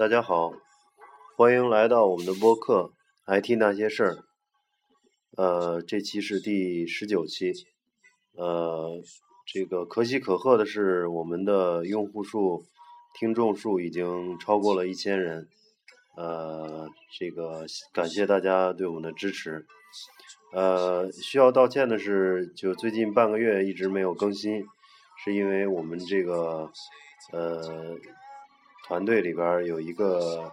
大家好，欢迎来到我们的播客《IT 那些事儿》。呃，这期是第十九期。呃，这个可喜可贺的是，我们的用户数、听众数已经超过了一千人。呃，这个感谢大家对我们的支持。呃，需要道歉的是，就最近半个月一直没有更新，是因为我们这个呃团队里边有一个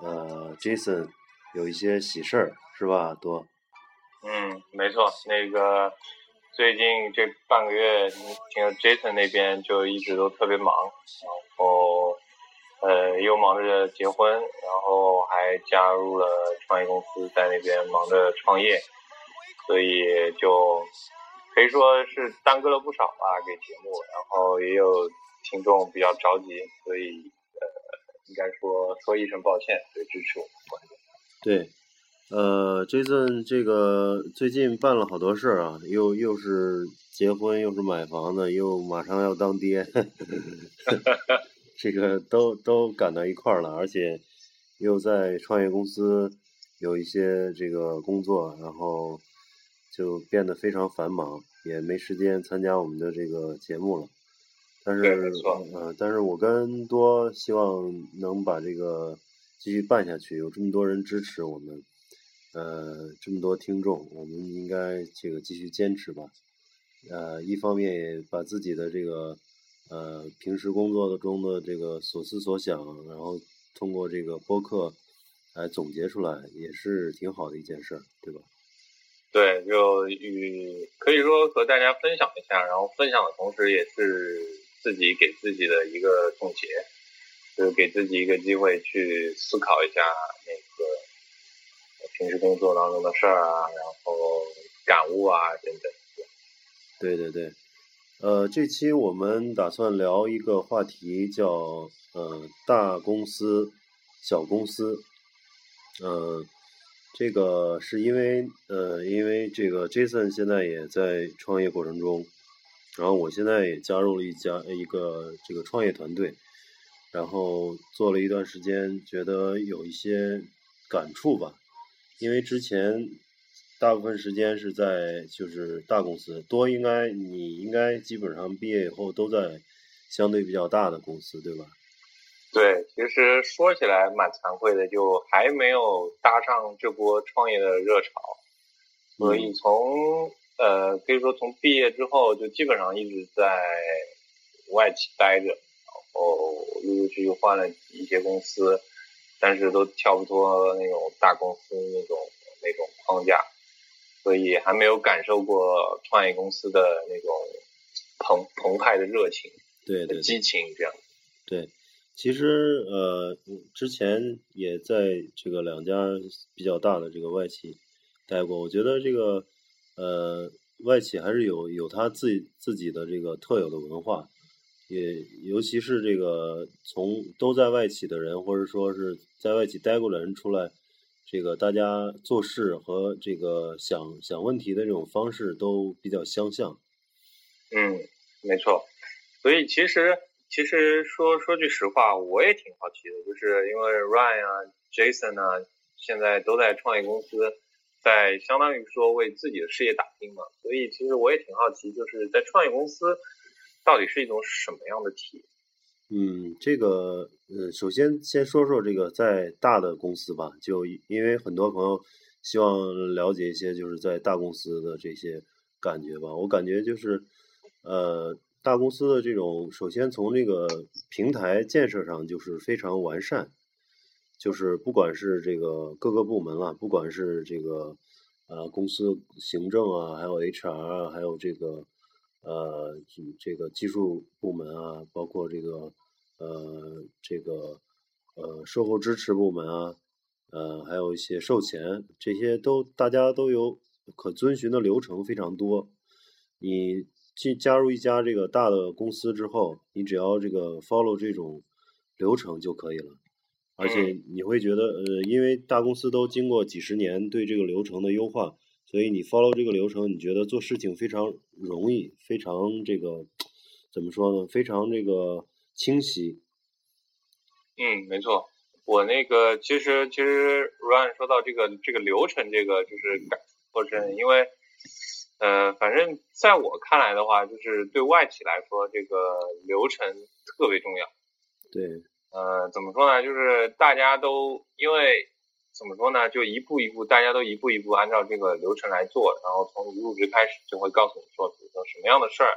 呃 Jason 有一些喜事儿，是吧？多。嗯，没错，那个最近这半个月，听 Jason 那边就一直都特别忙，然后呃又忙着结婚，然后还加入了创业公司，在那边忙着创业。所以就可以说是耽搁了不少吧，给节目，然后也有听众比较着急，所以，应该说说一声抱歉，对支持我们观众。对，呃，Jason 这个最近办了好多事儿啊，又又是结婚，又是买房子，又马上要当爹，这个都都赶到一块儿了，而且又在创业公司有一些这个工作，然后。就变得非常繁忙，也没时间参加我们的这个节目了。但是，呃，但是我跟多希望能把这个继续办下去。有这么多人支持我们，呃，这么多听众，我们应该这个继续坚持吧。呃，一方面也把自己的这个呃平时工作的中的这个所思所想，然后通过这个播客来总结出来，也是挺好的一件事儿，对吧？对，就与可以说和大家分享一下，然后分享的同时也是自己给自己的一个总结，就是给自己一个机会去思考一下那个平时工作当中的事儿啊，然后感悟啊等等。对对对，呃，这期我们打算聊一个话题，叫呃大公司、小公司，嗯。这个是因为，呃，因为这个 Jason 现在也在创业过程中，然后我现在也加入了一家一个这个创业团队，然后做了一段时间，觉得有一些感触吧。因为之前大部分时间是在就是大公司，多应该你应该基本上毕业以后都在相对比较大的公司，对吧？对，其实说起来蛮惭愧的，就还没有搭上这波创业的热潮，所以从呃可以说从毕业之后就基本上一直在外企待着，然后陆陆续续换了一些公司，但是都跳不脱那种大公司那种那种框架，所以还没有感受过创业公司的那种澎澎湃的热情，对对，激情这样，对。其实呃，之前也在这个两家比较大的这个外企待过。我觉得这个呃外企还是有有它自己自己的这个特有的文化，也尤其是这个从都在外企的人，或者说是在外企待过的人出来，这个大家做事和这个想想问题的这种方式都比较相像。嗯，没错。所以其实。其实说说句实话，我也挺好奇的，就是因为 Ryan 啊、Jason 啊，现在都在创业公司，在相当于说为自己的事业打拼嘛，所以其实我也挺好奇，就是在创业公司到底是一种什么样的体验？嗯，这个呃，首先先说说这个在大的公司吧，就因为很多朋友希望了解一些就是在大公司的这些感觉吧，我感觉就是呃。大公司的这种，首先从这个平台建设上就是非常完善，就是不管是这个各个部门啊，不管是这个呃公司行政啊，还有 HR 啊，还有这个呃这个技术部门啊，包括这个呃这个呃售后支持部门啊，呃还有一些售前，这些都大家都有可遵循的流程非常多，你。进加入一家这个大的公司之后，你只要这个 follow 这种流程就可以了，而且你会觉得，呃，因为大公司都经过几十年对这个流程的优化，所以你 follow 这个流程，你觉得做事情非常容易，非常这个怎么说呢？非常这个清晰。嗯，没错。我那个其实其实 Ryan 说到这个这个流程，这个就是感触颇深，因为呃，反正在我看来的话，就是对外企来说，这个流程特别重要。对。呃，怎么说呢？就是大家都因为怎么说呢？就一步一步，大家都一步一步按照这个流程来做，然后从入职开始就会告诉你说，比如说什么样的事儿。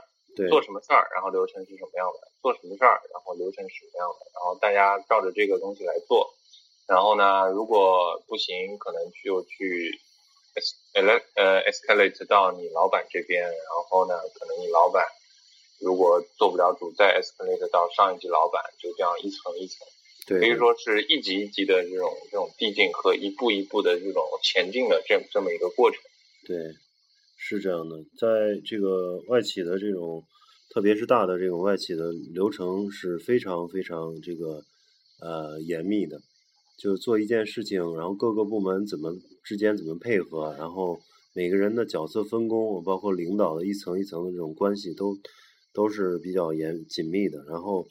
做什么事儿，然后流程是什么样的？做什么事儿，然后流程是什么样的？然后大家照着这个东西来做。然后呢，如果不行，可能就去 es 呃 escalate 到你老板这边。然后呢，可能你老板如果做不了主，再 escalate 到上一级老板，就这样一层一层。对，可以说是一级一级的这种这种递进和一步一步的这种前进的这这么一个过程。对。是这样的，在这个外企的这种，特别是大的这种外企的流程是非常非常这个呃严密的。就做一件事情，然后各个部门怎么之间怎么配合，然后每个人的角色分工，包括领导的一层一层的这种关系，都都是比较严紧密的。然后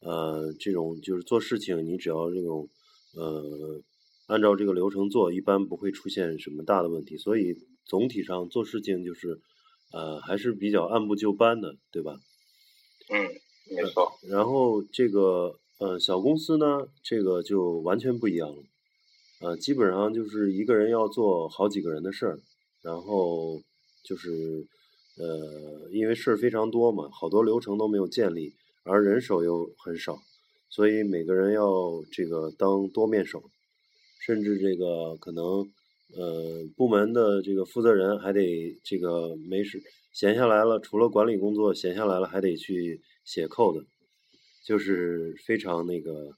呃，这种就是做事情，你只要这种呃按照这个流程做，一般不会出现什么大的问题。所以。总体上做事情就是，呃，还是比较按部就班的，对吧？嗯，没错。然后这个呃小公司呢，这个就完全不一样了，呃，基本上就是一个人要做好几个人的事儿，然后就是呃，因为事儿非常多嘛，好多流程都没有建立，而人手又很少，所以每个人要这个当多面手，甚至这个可能。呃，部门的这个负责人还得这个没事闲下来了，除了管理工作，闲下来了还得去写 code，就是非常那个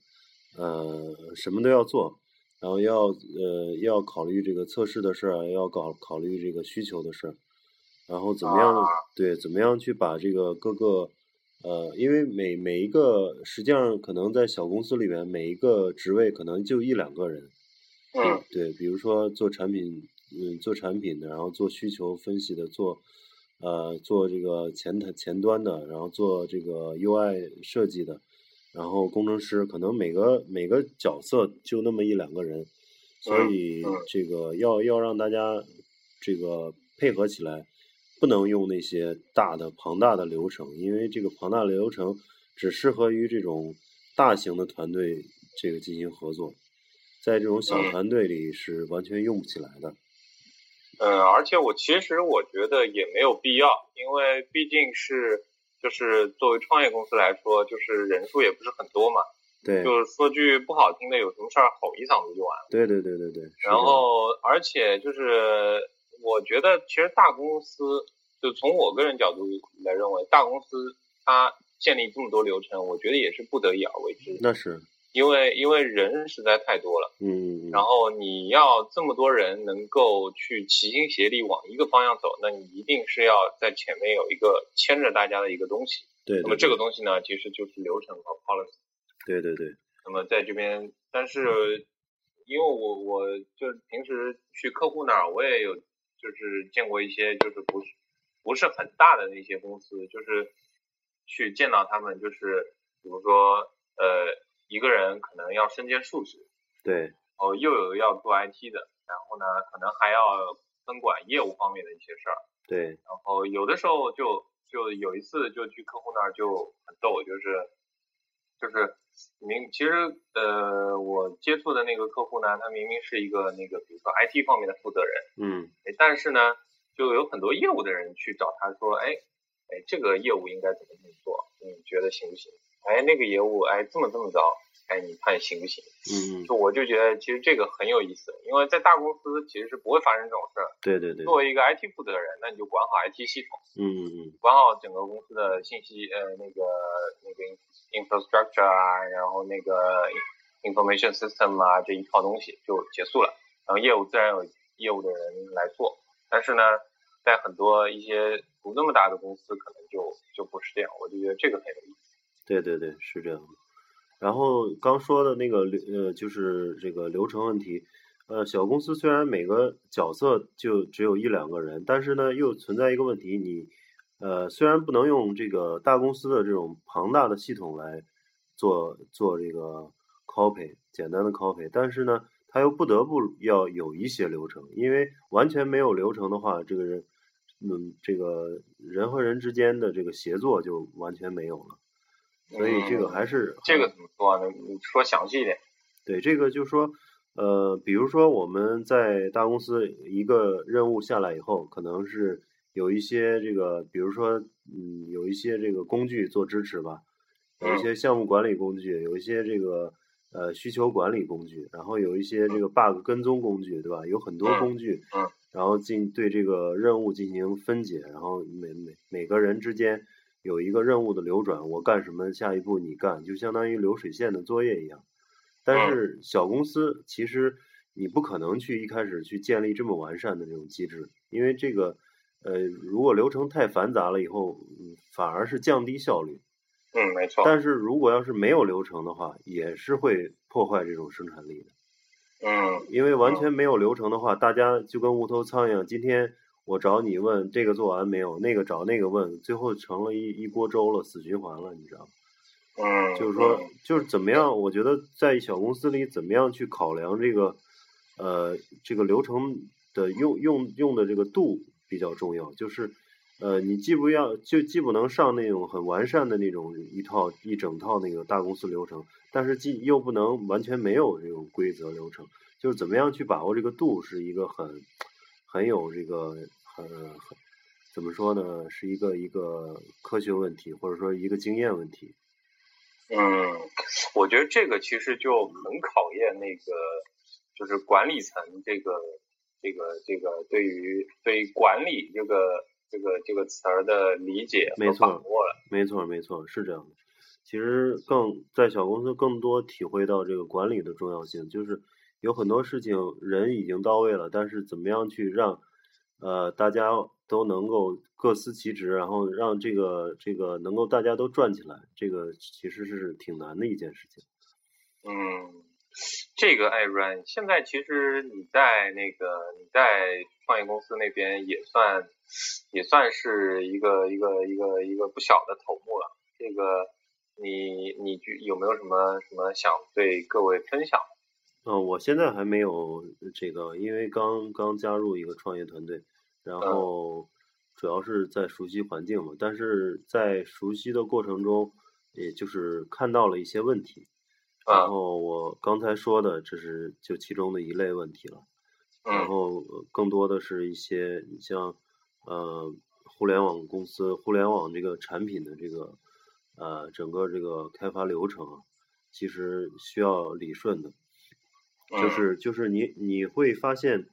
呃什么都要做，然后要呃要考虑这个测试的事儿，要搞考虑这个需求的事儿，然后怎么样对怎么样去把这个各个呃，因为每每一个实际上可能在小公司里面每一个职位可能就一两个人。嗯，对，比如说做产品，嗯，做产品的，然后做需求分析的，做，呃，做这个前台前端的，然后做这个 UI 设计的，然后工程师，可能每个每个角色就那么一两个人，所以这个要要让大家这个配合起来，不能用那些大的庞大的流程，因为这个庞大的流程只适合于这种大型的团队这个进行合作。在这种小团队里是完全用不起来的。嗯，而且我其实我觉得也没有必要，因为毕竟是就是作为创业公司来说，就是人数也不是很多嘛。对。就是说句不好听的，有什么事儿吼一嗓子就完了。对对对对对。然后，而且就是我觉得，其实大公司就从我个人角度来认为，大公司它建立这么多流程，我觉得也是不得已而为之。那是。因为因为人实在太多了，嗯，然后你要这么多人能够去齐心协力往一个方向走，那你一定是要在前面有一个牵着大家的一个东西。对。那么这个东西呢，其实就是流程和 policy。对对对。那么在这边，但是因为我我就平时去客户那儿，我也有就是见过一些就是不是不是很大的那些公司，就是去见到他们，就是比如说呃。一个人可能要身兼数职，对，哦，又有要做 IT 的，然后呢，可能还要分管业务方面的一些事儿，对，然后有的时候就就有一次就去客户那儿就很逗，就是就是明其实呃我接触的那个客户呢，他明明是一个那个比如说 IT 方面的负责人，嗯，但是呢就有很多业务的人去找他说，哎哎这个业务应该怎么怎么做，你觉得行不行？哎，那个业务，哎，这么这么着，哎，你看行不行？嗯，就我就觉得其实这个很有意思，因为在大公司其实是不会发生这种事儿。对对对。作为一个 IT 负责人，那你就管好 IT 系统。嗯嗯嗯。管好整个公司的信息，呃，那个那个 infrastructure 啊，然后那个 information system 啊，这一套东西就结束了。然后业务自然有业务的人来做，但是呢，在很多一些不那么大的公司，可能就就不是这样。我就觉得这个很有意思。对对对，是这样的。然后刚说的那个流呃，就是这个流程问题。呃，小公司虽然每个角色就只有一两个人，但是呢，又存在一个问题，你呃，虽然不能用这个大公司的这种庞大的系统来做做这个 copy 简单的 copy，但是呢，他又不得不要有一些流程，因为完全没有流程的话，这个人，嗯，这个人和人之间的这个协作就完全没有了。所以这个还是这个怎么说呢？你说详细一点。对，这个就是说，呃，比如说我们在大公司一个任务下来以后，可能是。有一些这个，比如说，嗯，有一些这个工具做支持吧，有一些项目管理工具，有一些这个呃需求管理工具，然后有一些这个 bug 跟踪工具，对吧？有很多工具，嗯，然后进对这个任务进行分解，然后每每每个人之间有一个任务的流转，我干什么，下一步你干，就相当于流水线的作业一样。但是小公司其实你不可能去一开始去建立这么完善的这种机制，因为这个。呃，如果流程太繁杂了以后，嗯，反而是降低效率。嗯，没错。但是如果要是没有流程的话，也是会破坏这种生产力的。嗯。因为完全没有流程的话，大家就跟无头苍蝇。今天我找你问这个做完没有，那个找那个问，最后成了一一锅粥了，死循环了，你知道吗？嗯。就是说，就是怎么样？我觉得在小公司里，怎么样去考量这个，呃，这个流程的用用用的这个度。比较重要，就是，呃，你既不要就既不能上那种很完善的那种一套一整套那个大公司流程，但是既又不能完全没有这种规则流程，就是怎么样去把握这个度，是一个很很有这个很很怎么说呢，是一个一个科学问题，或者说一个经验问题。嗯，我觉得这个其实就很考验那个就是管理层这个。这个这个对于对管理这个这个这个词儿的理解和把握了，没错没错是这样的。其实更在小公司更多体会到这个管理的重要性，就是有很多事情人已经到位了，但是怎么样去让呃大家都能够各司其职，然后让这个这个能够大家都转起来，这个其实是挺难的一件事情。嗯。这个艾瑞，现在其实你在那个你在创业公司那边也算也算是一个一个一个一个不小的头目了。这个你你有没有什么什么想对各位分享？嗯，我现在还没有这个，因为刚刚加入一个创业团队，然后主要是在熟悉环境嘛。但是在熟悉的过程中，也就是看到了一些问题。然后我刚才说的，这是就其中的一类问题了。然后更多的是一些，你像呃，互联网公司、互联网这个产品的这个呃，整个这个开发流程啊，其实需要理顺的。就是就是你你会发现，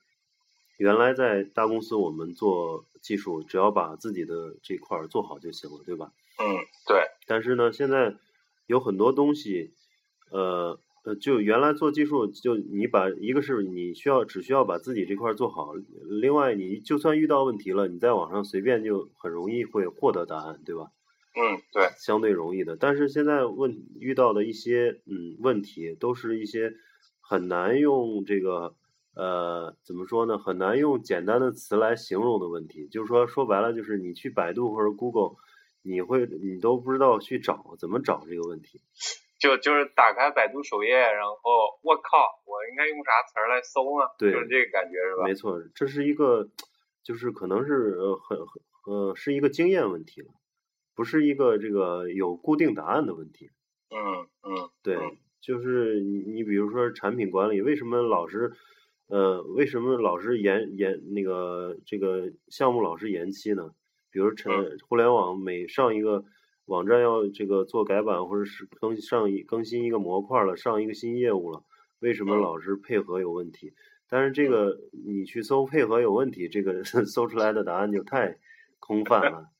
原来在大公司我们做技术，只要把自己的这块儿做好就行了，对吧？嗯，对。但是呢，现在有很多东西。呃呃，就原来做技术，就你把一个是你需要只需要把自己这块做好，另外你就算遇到问题了，你在网上随便就很容易会获得答案，对吧？嗯，对，相对容易的。但是现在问遇到的一些嗯问题，都是一些很难用这个呃怎么说呢？很难用简单的词来形容的问题。就是说说白了，就是你去百度或者 Google，你会你都不知道去找怎么找这个问题。就就是打开百度首页，然后我靠，我应该用啥词儿来搜呢？对，就是这个感觉是吧？没错，这是一个，就是可能是呃很很呃是一个经验问题了，不是一个这个有固定答案的问题。嗯嗯，对，就是你你比如说产品管理，为什么老是呃为什么老是延延那个这个项目老是延期呢？比如成互联网每上一个。网站要这个做改版，或者是更上一更新一个模块了，上一个新业务了，为什么老是配合有问题？但是这个你去搜配合有问题，这个 搜出来的答案就太空泛了。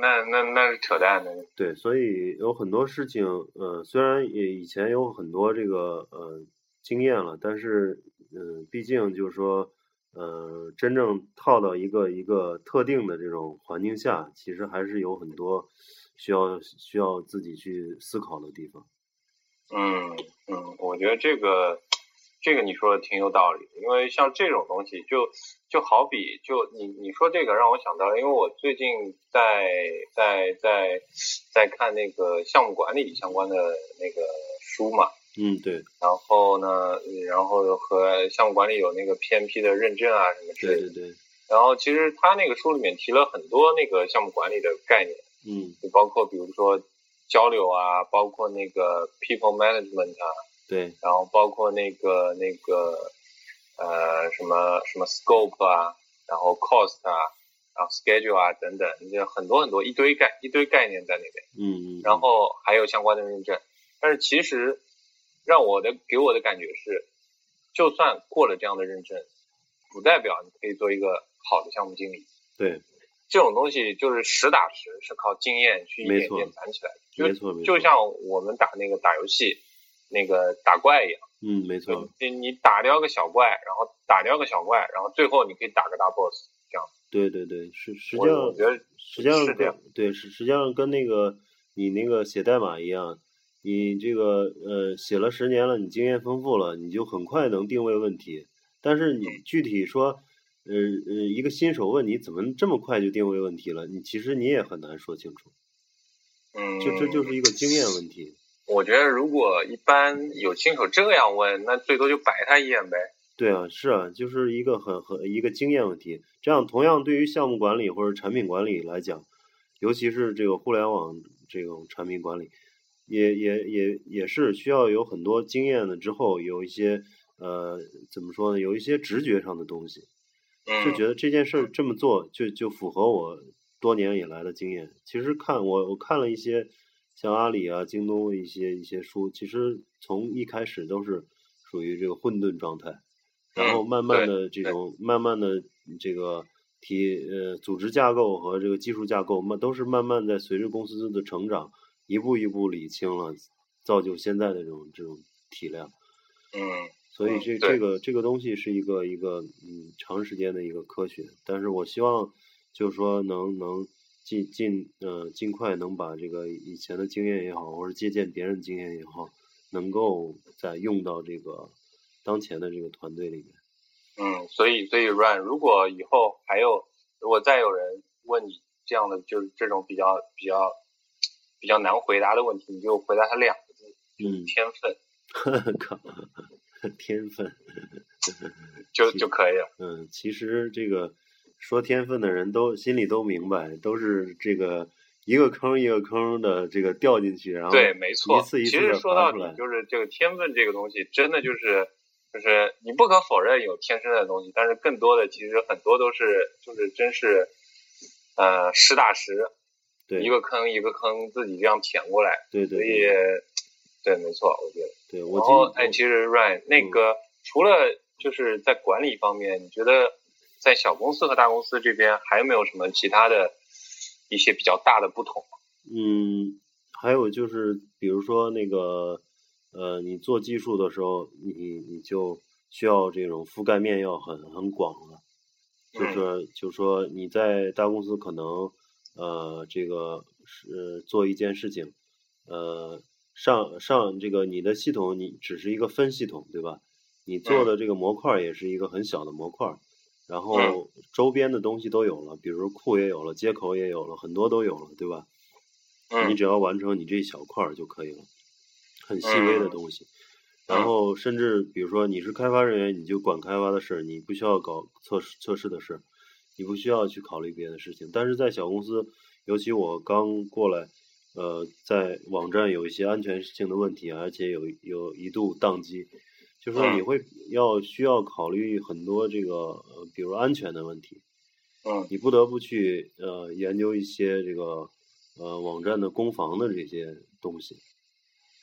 那那那是扯淡的。对，所以有很多事情，呃，虽然也以前有很多这个呃经验了，但是嗯，毕竟就是说，呃，真正套到一个一个特定的这种环境下，其实还是有很多。需要需要自己去思考的地方。嗯嗯，我觉得这个这个你说的挺有道理，因为像这种东西，就就好比就你你说这个让我想到，因为我最近在在在在看那个项目管理相关的那个书嘛，嗯对，然后呢，然后和项目管理有那个 PMP 的认证啊什么之类的，对对对，然后其实他那个书里面提了很多那个项目管理的概念，嗯，就包括比如说交流啊，包括那个 people management 啊。对，然后包括那个那个呃什么什么 scope 啊，然后 cost 啊，然后 schedule 啊等等，就很多很多一堆概一堆概念在那边。嗯嗯。然后还有相关的认证，但是其实让我的给我的感觉是，就算过了这样的认证，不代表你可以做一个好的项目经理。对。这种东西就是实打实是靠经验去一点点攒起来的。没错没错。就像我们打那个打游戏。那个打怪一样，嗯，没错。你你打掉个小怪，然后打掉个小怪，然后最后你可以打个大 boss，这样。对对对，是实际上，我觉得实际上是这样。对，实实际上跟那个你那个写代码一样，你这个呃写了十年了，你经验丰富了，你就很快能定位问题。但是你具体说，呃呃，一个新手问你怎么这么快就定位问题了，你其实你也很难说清楚。嗯。就这就是一个经验问题。我觉得如果一般有新手这样问，那最多就白他一眼呗。对啊，是啊，就是一个很很一个经验问题。这样同样对于项目管理或者产品管理来讲，尤其是这个互联网这种产品管理，也也也也是需要有很多经验的。之后有一些呃怎么说呢？有一些直觉上的东西，就觉得这件事儿这么做就就符合我多年以来的经验。其实看我我看了一些。像阿里啊、京东一些一些书，其实从一开始都是属于这个混沌状态，然后慢慢的这种慢慢的这个体呃组织架构和这个技术架构，慢都是慢慢在随着公司的成长，一步一步理清了，造就现在的这种这种体量。嗯，所以这这个这个东西是一个一个嗯长时间的一个科学，但是我希望就是说能能。尽尽呃尽快能把这个以前的经验也好，或者借鉴别人经验也好，能够再用到这个当前的这个团队里面。嗯，所以所以 Run，如果以后还有，如果再有人问你这样的就是这种比较比较比较难回答的问题，你就回答他两个字，嗯，天分。靠，天分，就就可以了。嗯，其实这个。说天分的人都心里都明白，都是这个一个坑一个坑的这个掉进去，然后对，没错。一次一次其实说到底就是这个天分这个东西，真的就是就是你不可否认有天生的东西，但是更多的其实很多都是就是真是呃实打实，对，一个坑一个坑自己这样填过来，对对。所以对，没错，我觉得。对，然后哎，其实 Ryan 那个除了就是在管理方面，你觉得？在小公司和大公司这边，还有没有什么其他的一些比较大的不同？嗯，还有就是，比如说那个，呃，你做技术的时候，你你就需要这种覆盖面要很很广了。就是就说你在大公司可能，呃，这个是做一件事情，呃，上上这个你的系统你只是一个分系统，对吧？你做的这个模块也是一个很小的模块。然后周边的东西都有了，比如库也有了，接口也有了，很多都有了，对吧？嗯。你只要完成你这一小块儿就可以了，很细微的东西。然后甚至比如说你是开发人员，你就管开发的事儿，你不需要搞测试测试的事儿，你不需要去考虑别的事情。但是在小公司，尤其我刚过来，呃，在网站有一些安全性的问题，而且有有一度宕机。就是说你会要需要考虑很多这个呃，比如安全的问题，嗯，你不得不去呃研究一些这个呃网站的攻防的这些东西，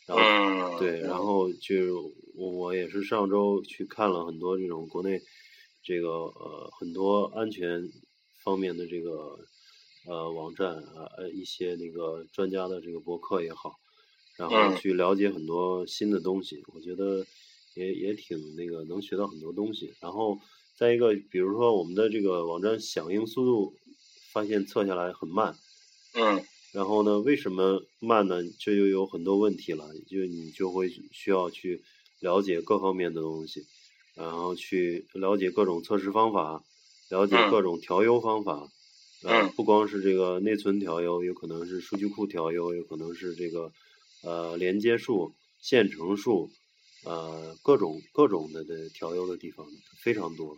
然后对，然后就我我也是上周去看了很多这种国内这个呃很多安全方面的这个呃网站啊呃一些那个专家的这个博客也好，然后去了解很多新的东西，我觉得。也也挺那个，能学到很多东西。然后再一个，比如说我们的这个网站响应速度，发现测下来很慢。嗯。然后呢，为什么慢呢？这就有很多问题了，就你就会需要去了解各方面的东西。然后去了解各种测试方法，了解各种调优方法。嗯。不光是这个内存调优，有可能是数据库调优，有可能是这个呃连接数、线程数，呃各种各种的的调优的地方非常多。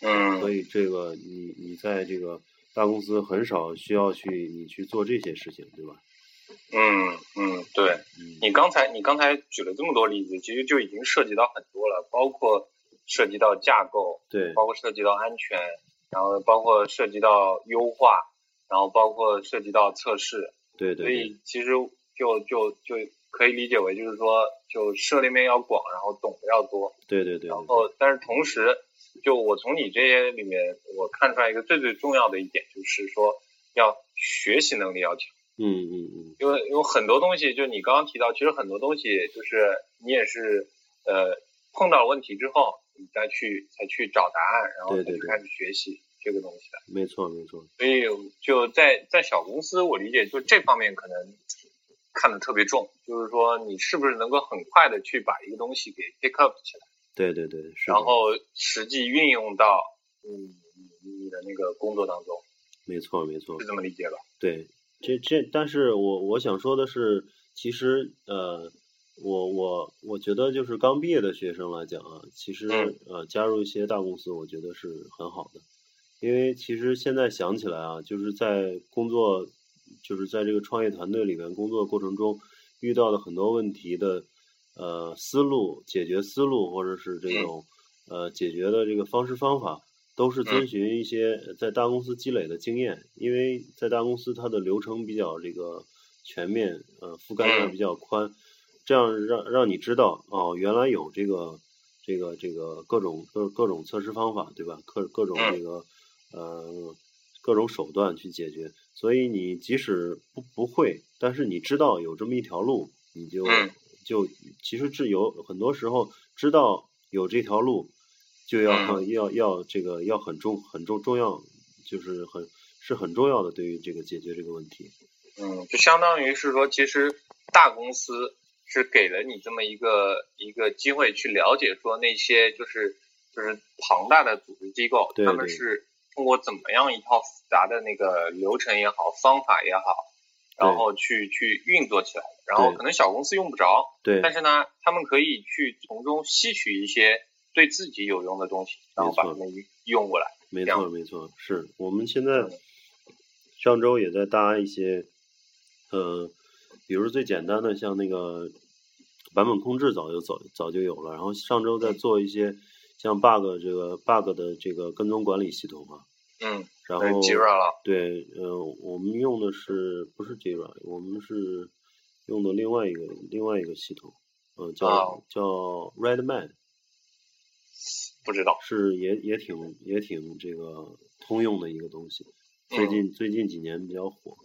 嗯。所以这个你你在这个大公司很少需要去你去做这些事情，对吧？嗯嗯，对，你刚才你刚才举了这么多例子，其实就已经涉及到很多了，包括涉及到架构，对，包括涉及到安全，然后包括涉及到优化，然后包括涉及到测试，对对。所以其实就就就可以理解为就是说，就涉猎面要广，然后懂得要多，对对对。然后，但是同时，就我从你这些里面，我看出来一个最最重要的一点，就是说要学习能力要强。嗯嗯嗯，因为有很多东西，就你刚刚提到，其实很多东西就是你也是呃碰到问题之后，你再去才去找答案，然后再去开始学习这个东西的。没错没错。所以就在在小公司，我理解就这方面可能看的特别重，就是说你是不是能够很快的去把一个东西给 pick up 起来。对对对，是。然后实际运用到嗯你的那个工作当中。没错没错。是这么理解吧？对。这这，但是我我想说的是，其实呃，我我我觉得就是刚毕业的学生来讲啊，其实呃加入一些大公司，我觉得是很好的，因为其实现在想起来啊，就是在工作，就是在这个创业团队里面工作过程中遇到的很多问题的呃思路、解决思路，或者是这种呃解决的这个方式方法。都是遵循一些在大公司积累的经验，因为在大公司它的流程比较这个全面，呃，覆盖面比较宽，这样让让你知道哦，原来有这个这个这个各种各各种测试方法，对吧？各各种这个呃各种手段去解决，所以你即使不不会，但是你知道有这么一条路，你就就其实是有很多时候知道有这条路。就要要要这个要很重很重重要，就是很是很重要的，对于这个解决这个问题。嗯，就相当于是说，其实大公司是给了你这么一个一个机会去了解，说那些就是就是庞大的组织机构，他们是通过怎么样一套复杂的那个流程也好，方法也好，然后去去运作起来。然后可能小公司用不着，对，但是呢，他们可以去从中吸取一些。对自己有用的东西，然后把它们用过来。没错，没错，是我们现在上周也在搭一些，呃，比如最简单的像那个版本控制，早就早早就有了。然后上周在做一些像 bug 这个 bug 的这个跟踪管理系统嘛。嗯。然后。Jira 了。对，呃，我们用的是不是 Jira？我们是用的另外一个另外一个系统，嗯，叫叫 Redman。不知道是也也挺也挺这个通用的一个东西，最近最近几年比较火。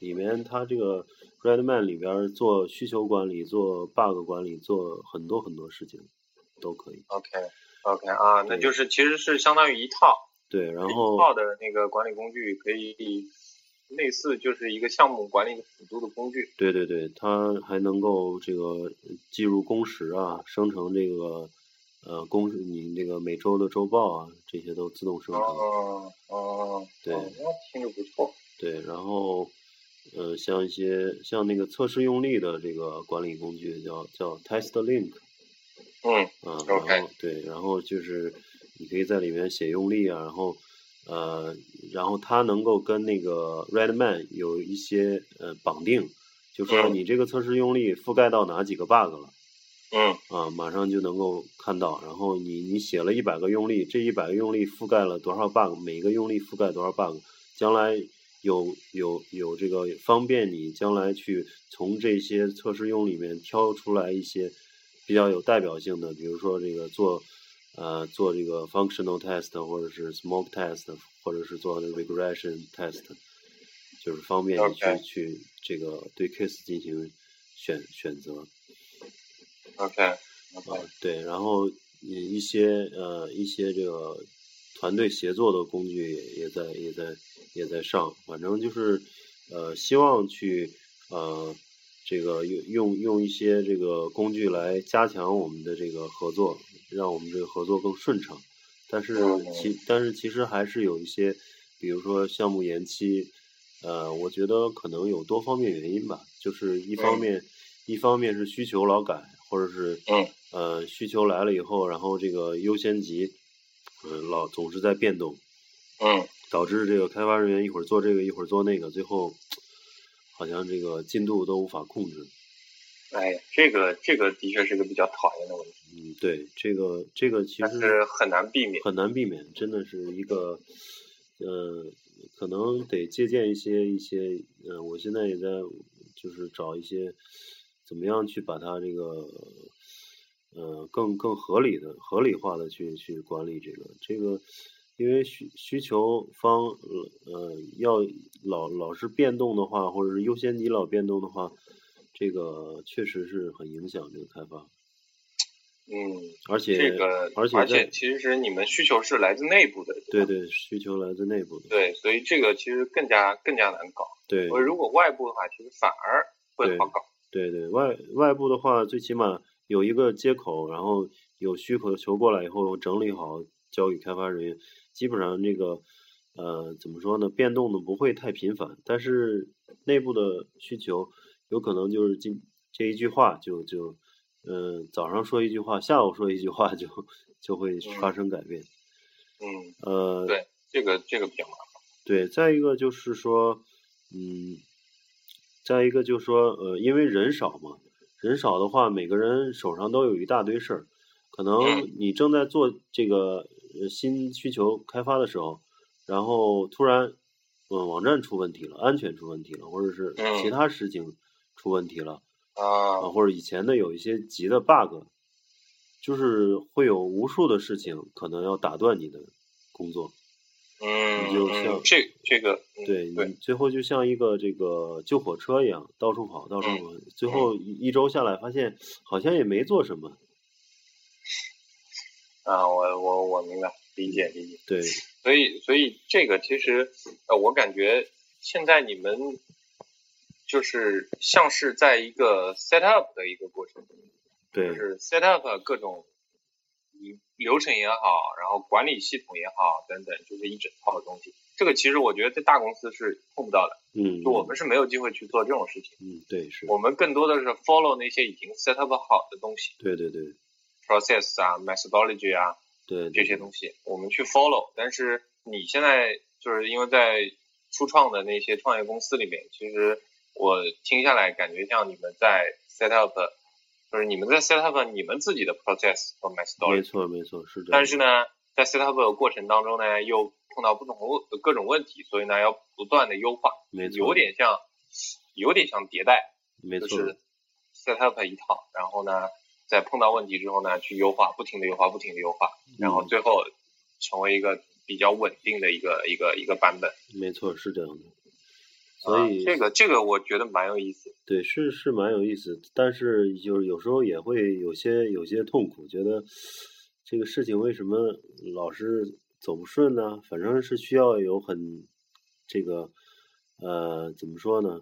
里面它这个 Redman 里边做需求管理、做 bug 管理、做很多很多事情都可以。OK OK 啊，那就是其实是相当于一套对，然后一套的那个管理工具可以类似就是一个项目管理的辅助的工具。对对对，它还能够这个计入工时啊，生成这个。呃，公你那个每周的周报啊，这些都自动生成。哦哦，对，那听着不错。对，然后呃，像一些像那个测试用力的这个管理工具，叫叫 Test Link。嗯。啊，然后对，然后就是你可以在里面写用力啊，然后呃，然后它能够跟那个 Redman 有一些呃绑定，就说你这个测试用力覆盖到哪几个 bug 了。嗯啊，马上就能够看到。然后你你写了一百个用力，这一百个用力覆盖了多少 bug？每个用力覆盖多少 bug？将来有有有这个方便你将来去从这些测试用里面挑出来一些比较有代表性的，比如说这个做呃做这个 functional test，或者是 smoke test，或者是做 regression test，就是方便你去去这个对 case 进行选选择。OK，啊对，然后一些呃一些这个团队协作的工具也也在也在也在上，反正就是呃希望去呃这个用用用一些这个工具来加强我们的这个合作，让我们这个合作更顺畅。但是嗯。其但是其实还是有一些，比如说项目延期，呃，我觉得可能有多方面原因吧，就是一方嗯。面、一方面是需求老改，或者是嗯。呃需求来了以后，然后这个优先级，呃老总是在变动，嗯导致这个开发人员一会儿做这个一会儿做那个，最后好像这个进度都无法控制。哎呀，这个这个的确是个比较讨厌的问题，嗯，对，这个这个其实是很难避免。很难避免，真的是一个，呃，可能得借鉴一些一些，呃，我现在也在就是找一些怎么样去把它这个，呃，更更合理的、合理化的去去管理这个这个，因为需需求方呃呃要老老是变动的话，或者是优先级老变动的话，这个确实是很影响这个开发，嗯，而且这个而且而且其实你们需求是来自内部的，对对，需求来自内部的，对，所以这个其实更加更加难搞。对我如果外部的话，其实反而会好搞。对对，外外部的话，最起码有一个接口，然后有需求求过来以后整理好，交给开发人员，基本上这个呃怎么说呢，变动的不会太频繁，但是内部的需求有可能就是今这一句话就就嗯、呃早上说一句话，下午说一句话就就会发生改变，嗯，呃对，这个这个比较麻烦。对，再一个就是说，嗯，再一个就是说，呃，因为人少嘛，人少的话，每个人手上都有一大堆事儿，可能嗯。你正在做这个呃新需求开发的时候，然后突然，嗯，网站出问题了，安全出问题了，或者是其嗯他事情出问题了，啊啊，，或者以前的有一些急的 bug，就是会有无数的事情可能要打断你的工作。嗯，你就嗯像这这个，嗯对对你最后就像一个这个救火车一样，到处跑，到处嗯跑，最后一一周下来，发现好像也没做什么。啊，我我我明白，理解理解。对，所以所以这个其实，呃，我感觉现在你们就是像是在一个 set up 的一个过程，对就，是 set up 各种流流程也好，然后管理系统也好等等，就是一整套的东西。这个其实我觉得在大公司是碰不到的，嗯，就我们是没有机会去做这种事情。嗯，对，是，我们更多的是 follow 那些已经 set up 好的东西对对对，process 啊，methodology 啊对，这些东西，我们去 follow。但是你现在就是因为在初创的那些创业公司里面，其实我听下来感觉像你们在 set up，就是你们在 set up 你们自己的 process 和没 methodology。没错没错，是这样。但是呢，在 set up 的过程当中呢，又碰到不同的各种问题，所以呢，要不断的优化，没错，有点像，有点像迭代，没错，就是 set up 一套，然后呢，在碰到问题之后呢，去优化，不停的优化，不停的优化，然后嗯最后成为一个比较稳定的一个一个一个版本。没错是这样的。所以、啊、这个这个我觉得蛮有意思。对，是是蛮有意思，但是就是有时候也会有些有些痛苦，觉得这个事情为什么老是走不顺呢？反正是需要有很这个呃怎么说呢？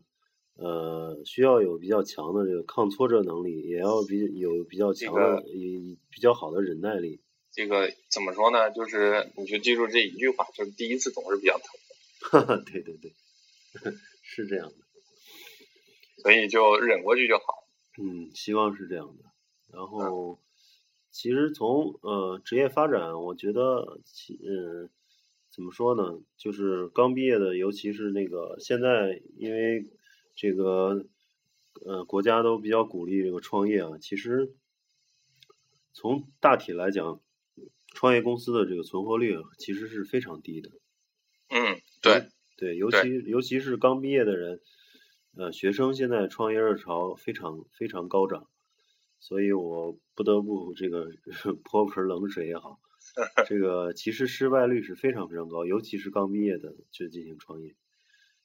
呃，需要有比较强的这个抗挫折能力，也要比有比较强的、这也比较好的忍耐力。这个怎么说呢？就是你就记住这一句话，就是第一次总是比较疼，哈哈，对对对，是这样的。所以就忍过去就好。嗯，希望是这样的。然后，其实从呃职业发展，我觉得其嗯怎么说呢，就是刚毕业的，尤其是那个现在，因为这个呃国家都比较鼓励这个创业啊。其实从大体来讲，创业公司的这个存活率啊其实是非常低的。嗯，对，对，尤其尤其是刚毕业的人，呃，学生现在创业热潮非常非常高涨，所以我不得不这个 泼盆冷水也好，这个其实失败率是非常非常高，尤其是刚毕业的去进行创业。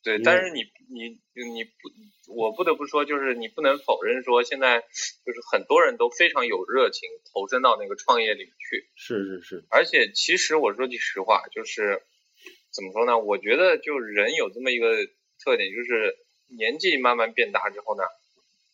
对，但是你你你不，我不得不说，就是你不能否认说，现在就是很多人都非常有热情，投身到那个创业里面去。是是是，而且其实我说句实话，就是怎么说呢？我觉得就人有这么一个特点，就是年纪慢慢变大之后呢，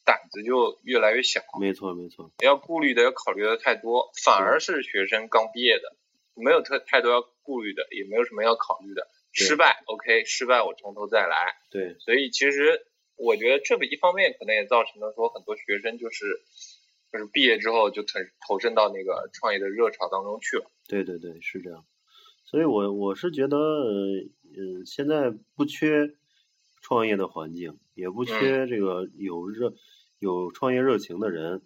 胆子就越来越小。没错，没错。要顾虑的、要考虑的太多，反而是学生刚毕业的，没有特太多要顾虑的，也没有什么要考虑的。失败，OK，失败我从头再来。对。所以其实我觉得这个一方面可能也造成了说很多学生就是就是毕业之后就投投身到那个创业的热潮当中去了。对对对，是这样。所以我我是觉得，嗯，现在不缺创业的环境，也不缺这个有热有创业热情的人。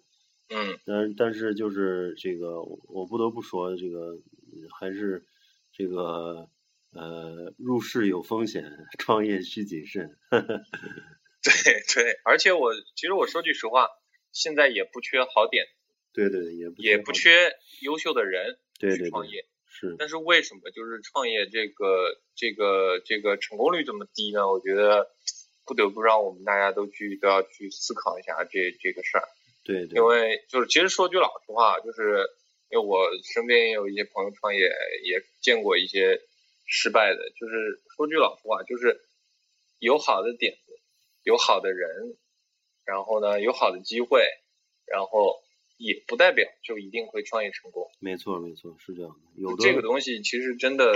嗯。但但是就是这个，我不得不说，这个还是这个。呃，入市有风险，创业需谨慎。对对，而且我其实我说句实话，现在也不缺好点。对对对，也也不缺优秀的人去创业。是。但是为什么就是创业这个这个这个成功率这么低呢？我觉得不得不让我们大家都去都要去思考一下这这个事儿。对对。因为就是其实说句老实话，就是因为我身边也有一些朋友创业，也见过一些。失败的，就是说句老实话，就是有好的点子，有好的人，然后呢，有好的机会，然后也不代表就一定会创业成功。没错，没错，是这样的。有的这个东西其实真的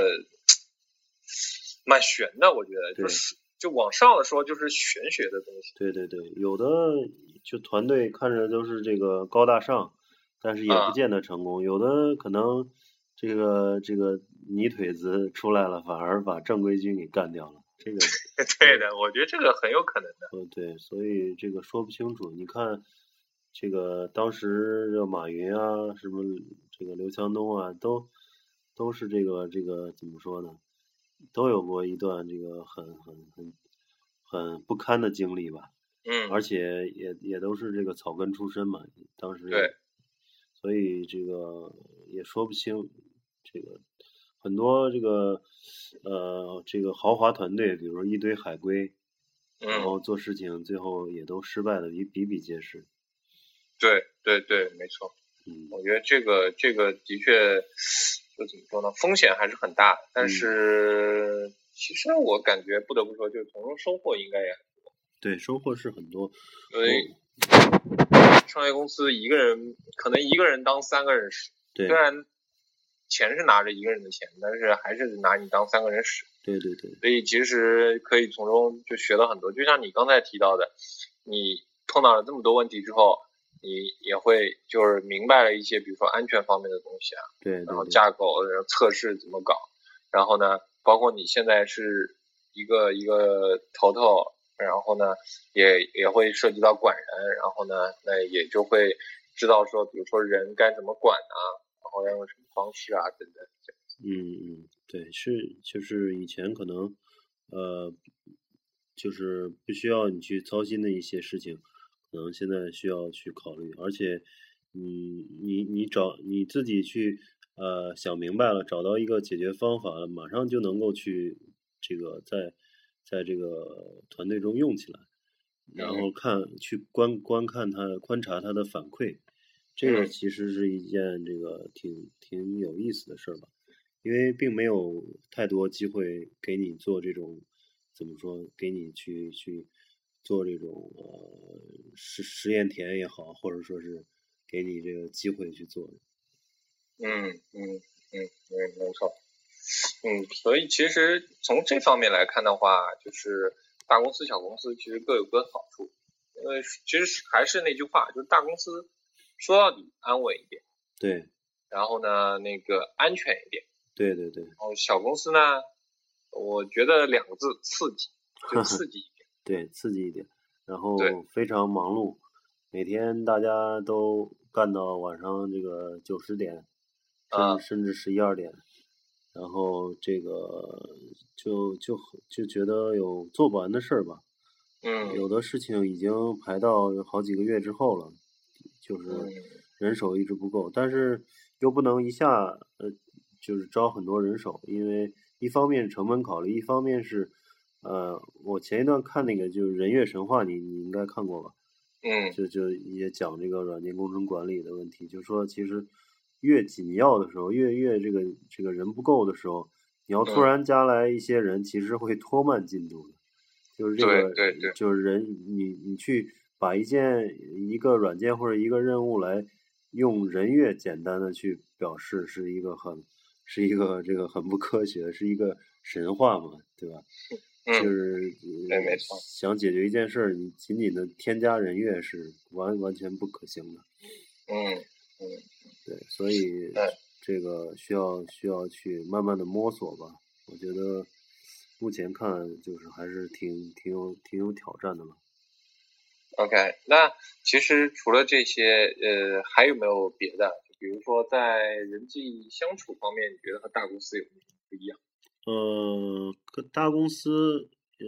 蛮玄的，我觉得就是就往上了说就是玄学的东西。对对对，有的就团队看着都是这个高大上，但是也不见得成功。有的可能这个这个。泥腿子出来了，反而把正规军给干掉了。这个 对的，我觉得这个很有可能的。嗯，对，所以这个说不清楚。你看，这个当时这马云啊，什么这个刘强东啊，都都是这个这个怎么说呢？都有过一段这个很很很很不堪的经历吧。嗯。而且也也都是这个草根出身嘛，当时。对。所以这个也说不清，这个。很多这个呃，这个豪华团队，比如一堆海归，然后做事情最后也都失败的比比比皆是。对对对，没错。嗯，我觉得这个这个的确，就怎么说呢，风险还是很大。但是其实我感觉不得不说，就是从中收获应该也很多。对，收获是很多。因为创业公司一个人可能一个人当三个人使，虽然。钱是拿着一个人的钱，但是还是拿你当三个人使。对对对。所以其实可以从中就学到很多，就像你刚才提到的，你碰到了这么多问题之后，你也会就是明白了一些，比如说安全方面的东西啊。对。然后架构、然后测试怎么搞，然后呢，包括你现在是一个一个头头，然后呢，也也会涉及到管人，然后呢，那也就会知道说，比如说人该怎么管啊。要用什么方式啊？等等，嗯嗯，对，是就是以前可能呃，就是不需要你去操心的一些事情，可能现在需要去考虑，而且你你你找你自己去呃想明白了，找到一个解决方法，马上就能够去这个在在这个团队中用起来，然后看去观观看他观察他的反馈。这个其实是一件这个挺挺有意思的事儿吧，因为并没有太多机会给你做这种怎么说，给你去去做这种呃实实验田也好，或者说是给你这个机会去做。嗯嗯嗯，没没错。嗯，所以其实从这方面来看的话，就是大公司、小公司其实各有各的好处。因为其实还是那句话，就是大公司。说到底，安稳一点，对。然后呢，那个安全一点，对对对。然后小公司呢，我觉得两个字，刺激，就刺激一点。对，刺激一点。然后非常忙碌，每天大家都干到晚上这个九十点，甚至甚至十一二点，然后这个就就就觉得有做不完的事儿吧。嗯。有的事情已经排到好几个月之后了。就是人手一直不够，但是又不能一下呃，就是招很多人手，因为一方面成本考虑，一方面是呃，我前一段看那个就是《人月神话》，你你应该看过吧？嗯。就就也讲这个软件工程管理的问题，就是说其实越紧要的时候，越越这个这个人不够的时候，你要突然加来一些人，其实会拖慢进度的。就是这个，对对对，就是人你你去。把一件一个软件或者一个任务来用人月简单的去表示，是一个很是一个这个很不科学，是一个神话嘛，对吧？就是没错。想解决一件事儿，你仅仅的添加人月是完完全不可行的。嗯嗯，对，所以这个需要需要去慢慢的摸索吧。我觉得目前看就是还是挺挺有挺有挑战的嘛。OK，那其实除了这些，呃，还有没有别的？比如说在人际相处方面，你觉得和大公司有什么不一样？呃，跟大公司，呃，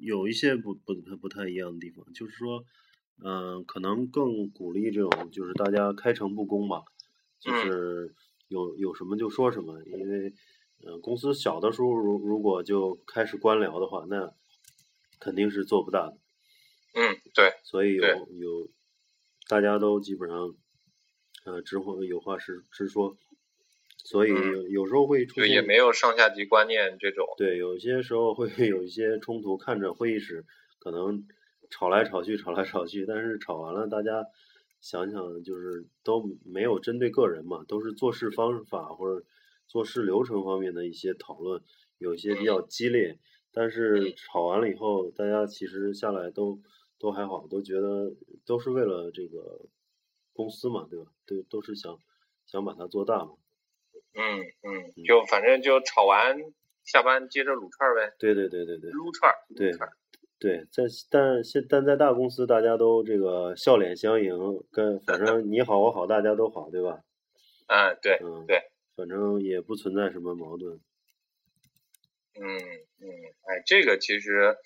有一些不不不太一样的地方，就是说，嗯，可能更鼓励这种，就是大家开诚布公吧，就是有有什么就说什么，因为，嗯，公司小的时候，如如果就开始官僚的话，那肯定是做不大的。嗯，对。所以有有，大家都基本上，呃，直话有话实直说。所以有有时候会出现，也没有上下级观念这种。对，有些时候会 有一些冲突，看着会议室可能吵来吵去，吵来吵去，但是吵完了，大家想想就是都没有针对个人嘛，都是做事方法或者做事流程方面的一些讨论，有些比较激烈，但是吵完了以后，大家其实下来都都还好，都觉得都是为了这个公司嘛，对吧？都都是想想把它做大嘛。嗯嗯，就反正就炒完下班接着撸串呗。对对对对对。撸串。对。对，在但现但在大公司大家都这个笑脸相迎，跟反正你好我好大家都好，对吧？嗯，对。嗯，对。反正也不存在什么矛盾。嗯嗯，哎，这个其实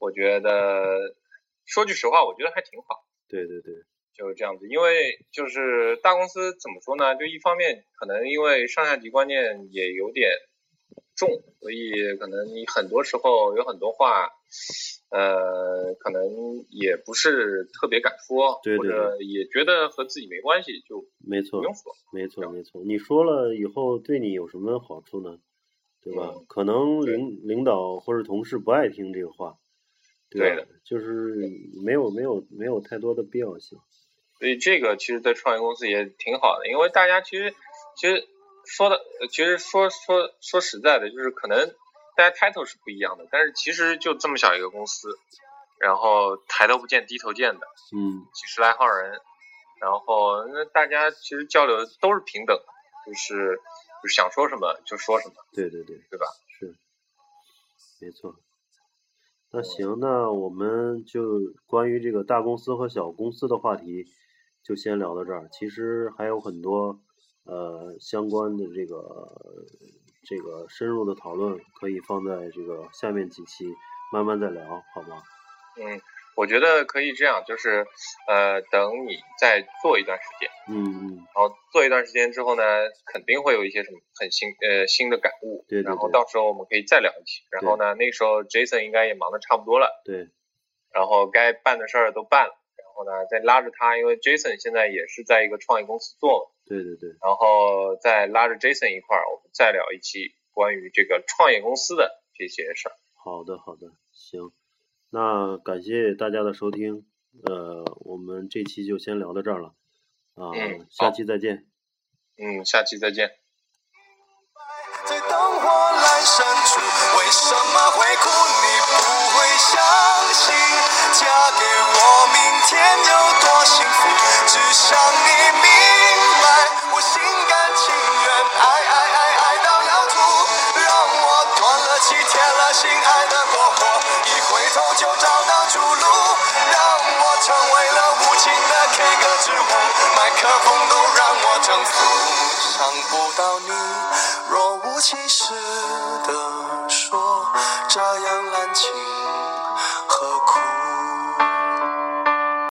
我觉得说句实话，我觉得还挺好。对对对。就是这样子，因为就是大公司怎么说呢？就一方面可能因为上下级观念也有点重，所以可能你很多时候有很多话，呃，可能也不是特别敢说，对或者也觉得和自己没关系，就没错，不用说，没错没错。你说了以后对你有什么好处呢？对吧？可能领领导或者同事不爱听这个话，对的？就是没有没有没有太多的必要性。所以这个其实，在创业公司也挺好的，因为大家其实，其实说的，其实说说说实在的，就是可能大家 title 是不一样的，但是其实就这么小一个公司，然后抬头不见低头见的，嗯，几十来号人，然后那大家其实交流都是平等，就是就是想说什么就说什么，对对对，对吧？是，没错。那行，那我们就关于这个大公司和小公司的话题。就先聊到这儿，其实还有很多呃相关的这个这个深入的讨论，可以放在这个下面几期慢慢再聊，好吗？嗯，我觉得可以这样，就是呃等你再做一段时间，嗯嗯，然后做一段时间之后呢，肯定会有一些什么很新呃新的感悟，对，然后到时候我们可以再聊一期，然后呢那个时候 Jason 应该也忙得差不多了，对，然后该办的事儿都办了。然后呢，再拉着他，因为 Jason 现在也是在一个创业公司做嘛。对对对。然后再拉着 Jason 一块儿，我们再聊一期关于这个创业公司的这些事儿。好的，好的，行。那感谢大家的收听，呃，我们这期就先聊到这儿了。啊，下期再见。嗯，下期再见。天有多幸福，只想你明总想不到你若无其事的说这样滥情